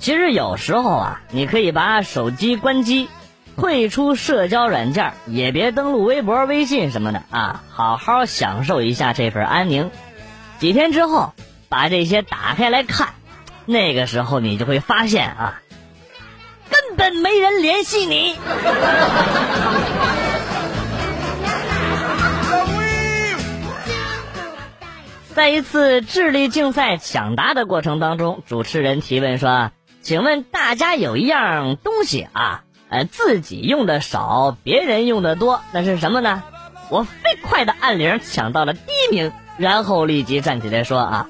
其实有时候啊，你可以把手机关机，退出社交软件，也别登录微博、微信什么的啊，好好享受一下这份安宁。几天之后，把这些打开来看，那个时候你就会发现啊，根本没人联系你。在一次智力竞赛抢答的过程当中，主持人提问说：“请问大家有一样东西啊，呃，自己用的少，别人用的多，那是什么呢？”我飞快的按铃抢到了第一名，然后立即站起来说：“啊，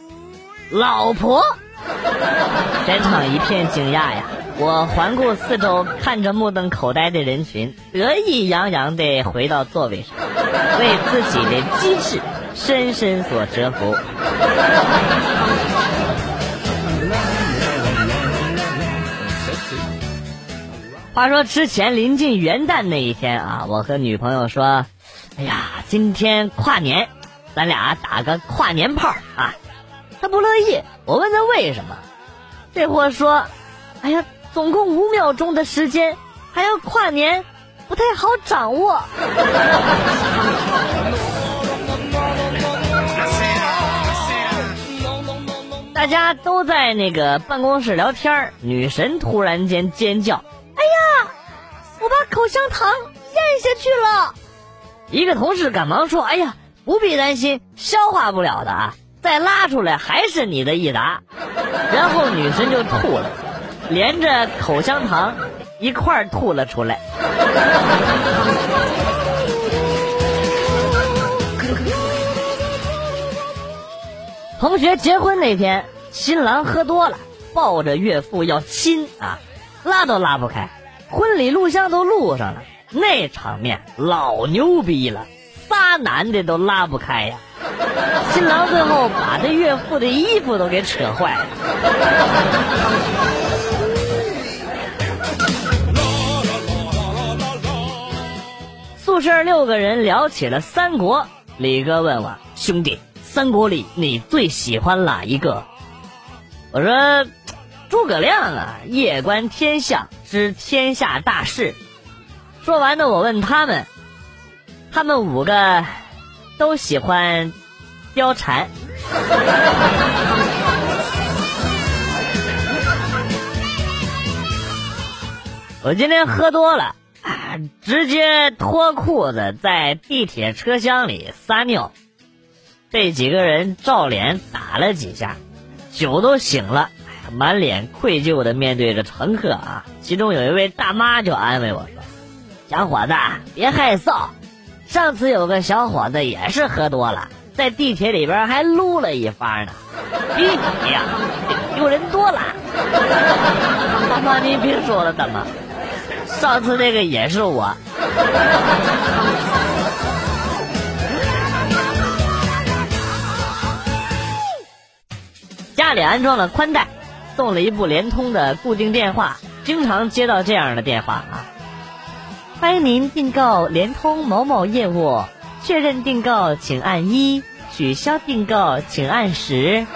老婆！”全场一片惊讶呀！我环顾四周，看着目瞪口呆的人群，得意洋洋地回到座位上，为自己的机智深深所折服。话说之前临近元旦那一天啊，我和女朋友说：“哎呀，今天跨年，咱俩打个跨年炮啊！”她不乐意，我问她为什么，这货说：“哎呀。”总共五秒钟的时间，还要跨年，不太好掌握。大家都在那个办公室聊天女神突然间尖叫：“哎呀，我把口香糖咽下去了！”一个同事赶忙说：“哎呀，不必担心，消化不了的啊，再拉出来还是你的益达。”然后女神就吐了。连着口香糖一块儿吐了出来。同学结婚那天，新郎喝多了，抱着岳父要亲啊，拉都拉不开，婚礼录像都录上了，那场面老牛逼了，仨男的都拉不开呀。新郎最后把这岳父的衣服都给扯坏了。宿舍六个人聊起了三国，李哥问我兄弟，三国里你最喜欢哪一个？我说诸葛亮啊，夜观天象，知天下大事。说完呢，我问他们，他们五个都喜欢貂蝉。我今天喝多了。直接脱裤子在地铁车厢里撒尿，被几个人照脸打了几下，酒都醒了，满脸愧疚的面对着乘客啊。其中有一位大妈就安慰我说：“小伙子，别害臊，上次有个小伙子也是喝多了，在地铁里边还撸了一发呢，比你呀丢人多了。”大妈，您别说了，大妈。上次那个也是我，家里安装了宽带，送了一部联通的固定电话，经常接到这样的电话啊。欢迎您订购联通某某业务，确认订购请按一，取消订购请按十。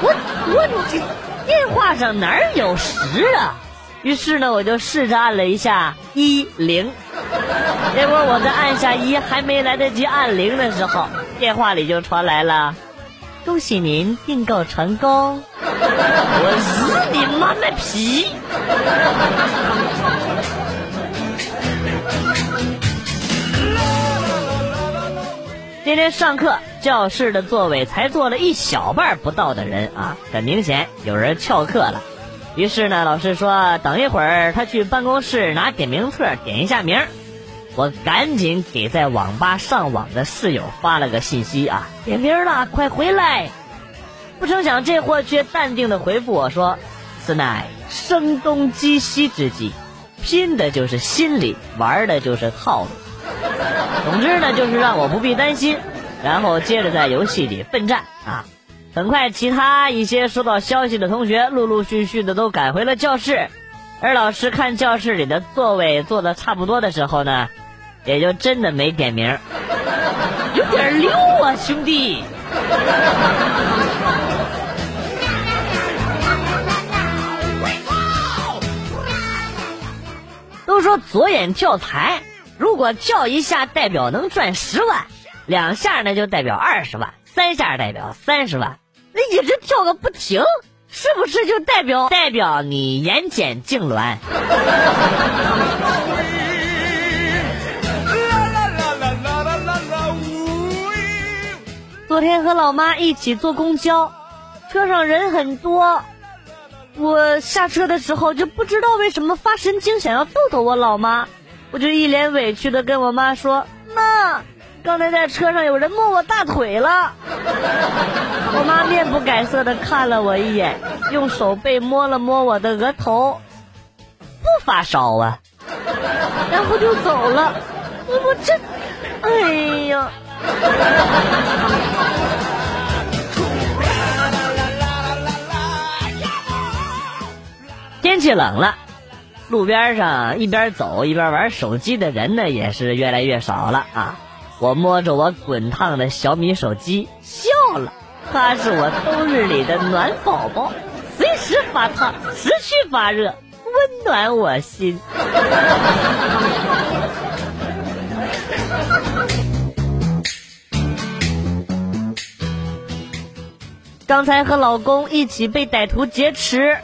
我我这电话上哪有十啊？于是呢，我就试着按了一下一零，结果我在按下一还没来得及按零的时候，电话里就传来了“恭喜您订购成功”。我日你妈卖皮！今天上课，教室的座位才坐了一小半不到的人啊，很明显有人翘课了。于是呢，老师说等一会儿他去办公室拿点名册点一下名。我赶紧给在网吧上网的室友发了个信息啊，点名了，快回来！不成想这货却淡定的回复我说：“此乃声东击西之计，拼的就是心理，玩的就是套路。总之呢，就是让我不必担心，然后接着在游戏里奋战啊。”很快，其他一些收到消息的同学陆陆续续的都赶回了教室，而老师看教室里的座位坐的差不多的时候呢，也就真的没点名，有点溜啊，兄弟。都说左眼跳财如果跳一下代表能赚十万两下呢就代表二十万三下代表三十万。那一直跳个不停是不是就代表代表你眼睑痉挛？昨天和老妈一起坐公交，车上人很多。我下车的时候就不知道为什么发神经，想要逗逗我老妈，我就一脸委屈的跟我妈说：“妈，刚才在车上有人摸我大腿了。”我妈面不改色的看了我一眼，用手背摸了摸我的额头，不发烧啊，然后就走了。我我这，哎呀！天气冷了，路边上一边走一边玩手机的人呢，也是越来越少了啊！我摸着我滚烫的小米手机笑了，它是我冬日里的暖宝宝，随时发烫，持续发热，温暖我心。刚才和老公一起被歹徒劫持。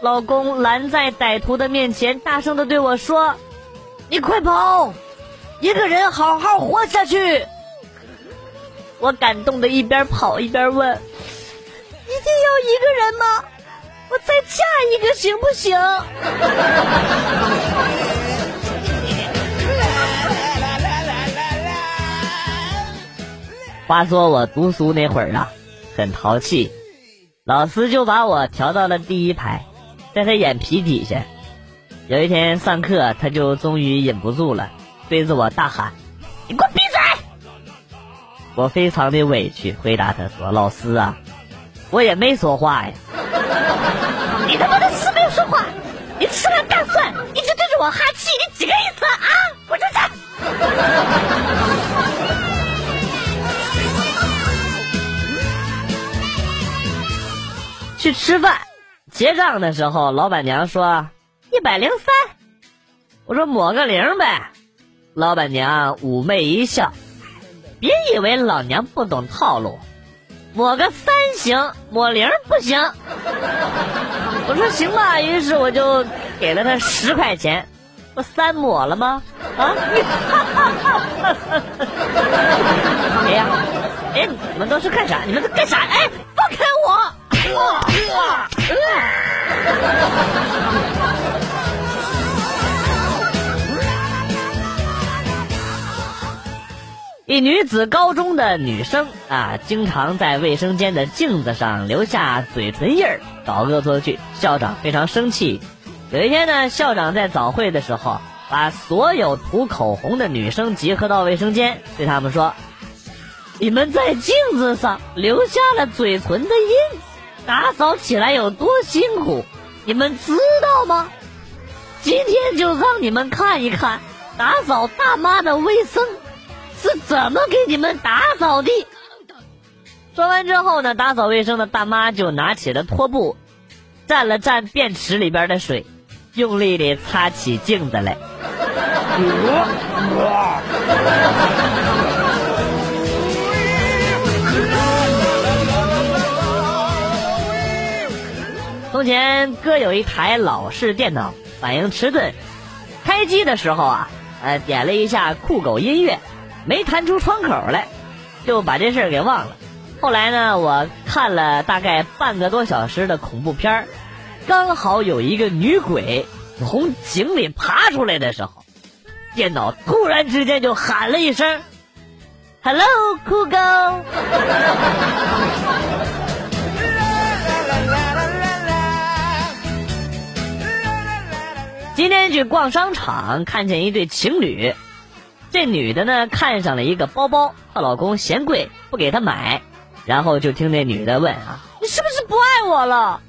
老公拦在歹徒的面前，大声的对我说：“你快跑，一个人好好活下去。”我感动的一边跑一边问：“一定要一个人吗？我再嫁一个行不行？” 话说我读书那会儿啊，很淘气，老师就把我调到了第一排。在他眼皮底下，有一天上课，他就终于忍不住了，对着我大喊：“你给我闭嘴！”我非常的委屈，回答他说：“老师啊，我也没说话呀。”你他妈的是没有说话！你吃了大蒜，一直对着我哈气，你几个意思啊？滚出去！去吃饭。结账的时候，老板娘说一百零三，我说抹个零呗。老板娘妩媚一笑，别以为老娘不懂套路，抹个三行，抹零不行。我说行吧，于是我就给了他十块钱，不三抹了吗？啊！哎呀，哎，你们都是干啥？你们都干啥？哎，放开我！一女子高中的女生啊，经常在卫生间的镜子上留下嘴唇印儿，搞恶作剧。校长非常生气。有一天呢，校长在早会的时候，把所有涂口红的女生集合到卫生间，对他们说：“你们在镜子上留下了嘴唇的印。”打扫起来有多辛苦，你们知道吗？今天就让你们看一看打扫大妈的卫生是怎么给你们打扫的。说完之后呢，打扫卫生的大妈就拿起了拖布，蘸了蘸便池里边的水，用力的擦起镜子来。从前哥有一台老式电脑，反应迟钝，开机的时候啊，呃，点了一下酷狗音乐，没弹出窗口来，就把这事儿给忘了。后来呢，我看了大概半个多小时的恐怖片，刚好有一个女鬼从井里爬出来的时候，电脑突然之间就喊了一声：“Hello，酷狗。”今天去逛商场，看见一对情侣。这女的呢，看上了一个包包，她老公嫌贵，不给她买。然后就听那女的问啊：“你是不是不爱我了？”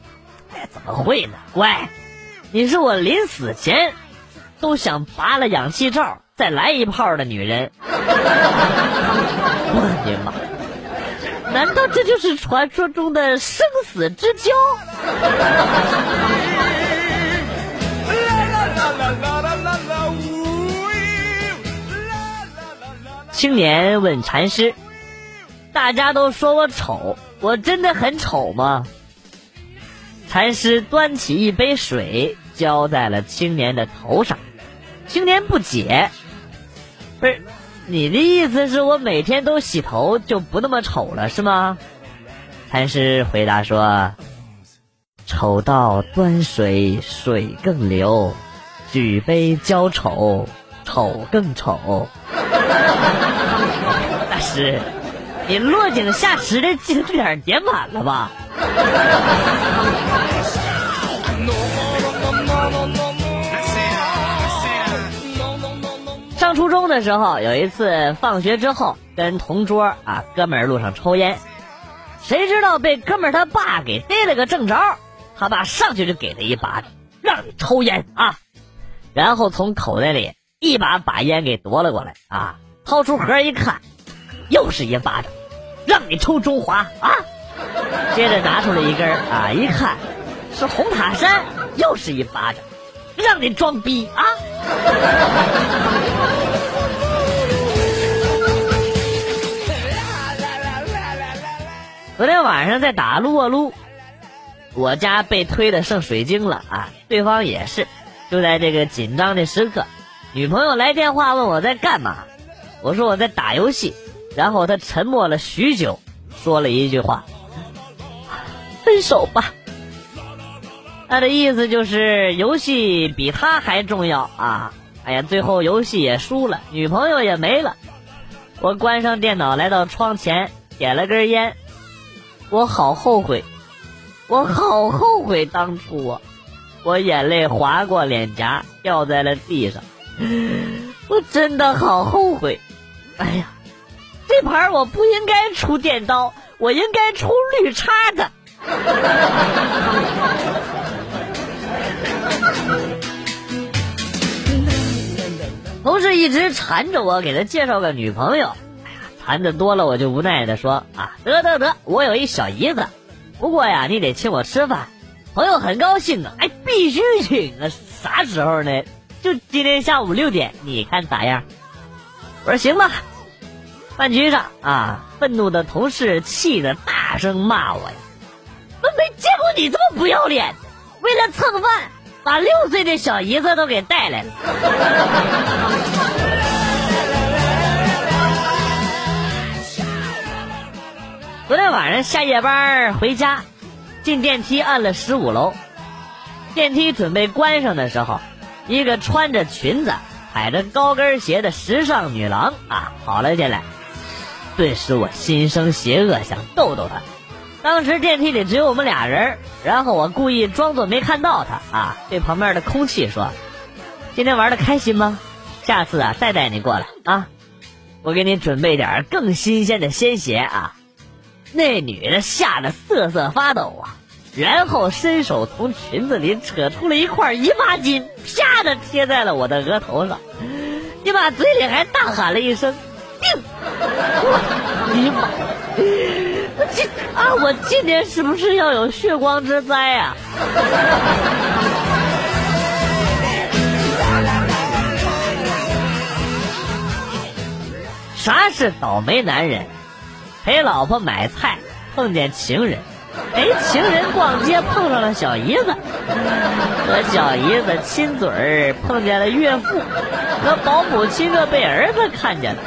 哎，怎么会呢？乖，你是我临死前都想拔了氧气罩再来一炮的女人。我的妈！难道这就是传说中的生死之交青年问禅师：“大家都说我丑，我真的很丑吗？”禅师端起一杯水，浇在了青年的头上。青年不解：“不是，你的意思是我每天都洗头就不那么丑了，是吗？”禅师回答说：“丑到端水，水更流；举杯浇丑，丑更丑。”是，你落井下石的知识点点满了吧？上初中的时候，有一次放学之后，跟同桌啊哥们儿路上抽烟，谁知道被哥们儿他爸给逮了个正着，他爸上去就给他一巴掌，让你抽烟啊，然后从口袋里一把把烟给夺了过来啊，掏出盒一看，又是一巴掌，让你抽中华啊，接着拿出来一根啊，一看是红塔山，又是一巴掌，让你装逼啊。昨天晚上在打撸啊撸，我家被推的剩水晶了啊！对方也是，就在这个紧张的时刻，女朋友来电话问我在干嘛，我说我在打游戏，然后他沉默了许久，说了一句话：“分手吧。”他的意思就是游戏比他还重要啊！哎呀，最后游戏也输了，女朋友也没了。我关上电脑，来到窗前，点了根烟。我好后悔，我好后悔当初啊！我眼泪划过脸颊，掉在了地上。我真的好后悔！哎呀，这盘我不应该出电刀，我应该出绿叉的。同事一直缠着我给他介绍个女朋友。哎呀谈的多了，我就无奈的说啊，得得得，我有一小姨子，不过呀，你得请我吃饭。朋友很高兴啊，哎，必须请啊，啥时候呢？就今天下午六点，你看咋样？我说行吧。饭局上啊，愤怒的同事气得大声骂我呀，我没见过你这么不要脸，为了蹭饭，把六岁的小姨子都给带来了。昨天晚上下夜班回家，进电梯按了十五楼，电梯准备关上的时候，一个穿着裙子、踩着高跟鞋的时尚女郎啊跑了进来，顿时我心生邪恶，想逗逗她。当时电梯里只有我们俩人，然后我故意装作没看到她啊，对旁边的空气说：“今天玩的开心吗？下次啊再带你过来啊，我给你准备点更新鲜的鲜血啊。”那女的吓得瑟瑟发抖啊，然后伸手从裙子里扯出了一块姨妈巾，啪的贴在了我的额头上，你妈嘴里还大喊了一声“定”，姨妈，我今啊，我今年是不是要有血光之灾呀？啥是倒霉男人？陪老婆买菜碰见情人，哎情人逛街碰上了小姨子，和小姨子亲嘴儿碰见了岳父，和保姆亲热被儿子看见了，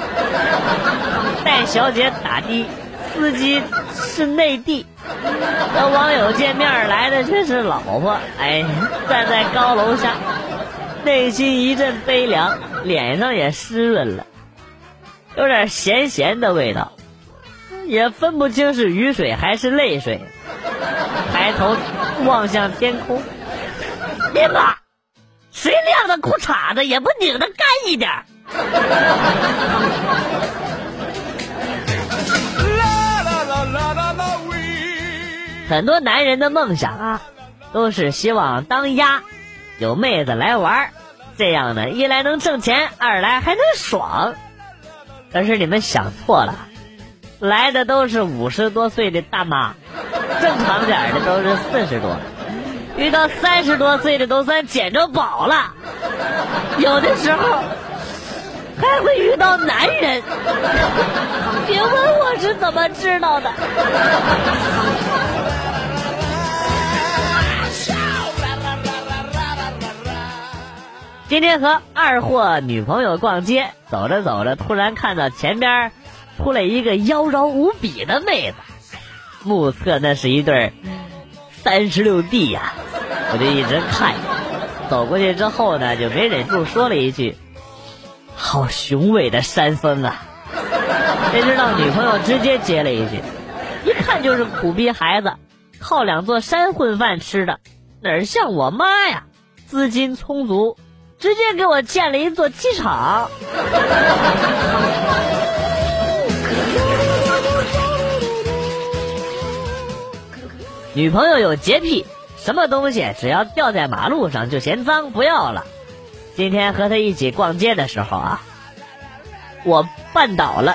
带小姐打的司机是内地，和网友见面来的却是老婆，哎，站在高楼下，内心一阵悲凉，脸上也湿润了，有点咸咸的味道。也分不清是雨水还是泪水，抬头望向天空，尼玛，谁晾的裤衩子也不拧得干一点。很多男人的梦想啊，都是希望当鸭，有妹子来玩这样呢，一来能挣钱，二来还能爽。可是你们想错了。来的都是五十多岁的大妈，正常点的都是四十多，遇到三十多岁的都算捡着宝了。有的时候，还会遇到男人。别问我是怎么知道的。今天和二货女朋友逛街，走着走着，突然看到前边出来一个妖娆无比的妹子，目测那是一对三十六 D 呀，我就一直看。走过去之后呢，就没忍住说了一句：“好雄伟的山峰啊！”谁知道女朋友直接接了一句：“一看就是苦逼孩子，靠两座山混饭吃的，哪像我妈呀，资金充足。”直接给我建了一座机场。女朋友有洁癖，什么东西只要掉在马路上就嫌脏不要了。今天和她一起逛街的时候啊，我绊倒了。